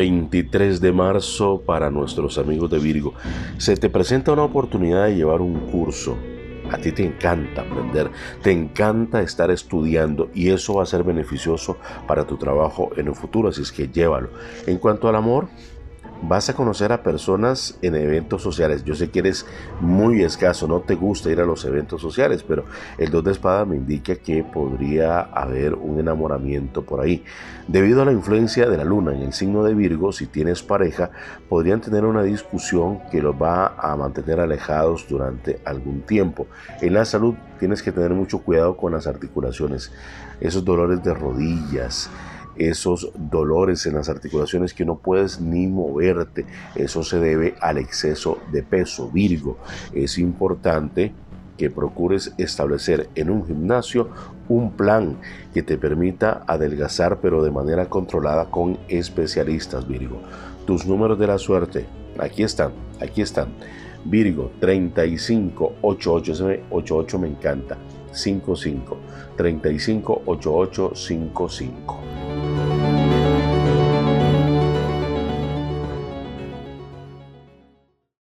23 de marzo para nuestros amigos de Virgo. Se te presenta una oportunidad de llevar un curso. A ti te encanta aprender, te encanta estar estudiando y eso va a ser beneficioso para tu trabajo en el futuro, así es que llévalo. En cuanto al amor, vas a conocer a personas en eventos sociales. Yo sé que eres muy escaso, no te gusta ir a los eventos sociales, pero el 2 de espada me indica que podría haber un enamoramiento por ahí. Debido a la influencia de la luna en el signo de Virgo, si tienes pareja, podrían tener una discusión que los va a mantener alejados durante algún tiempo. En la salud tienes que tener mucho cuidado con las articulaciones, esos dolores de rodillas, esos dolores en las articulaciones que no puedes ni moverte. Eso se debe al exceso de peso. Virgo, es importante que procures establecer en un gimnasio un plan que te permita adelgazar pero de manera controlada con especialistas Virgo. Tus números de la suerte, aquí están, aquí están. Virgo 35 88, 88 me encanta. 55 35 88 55.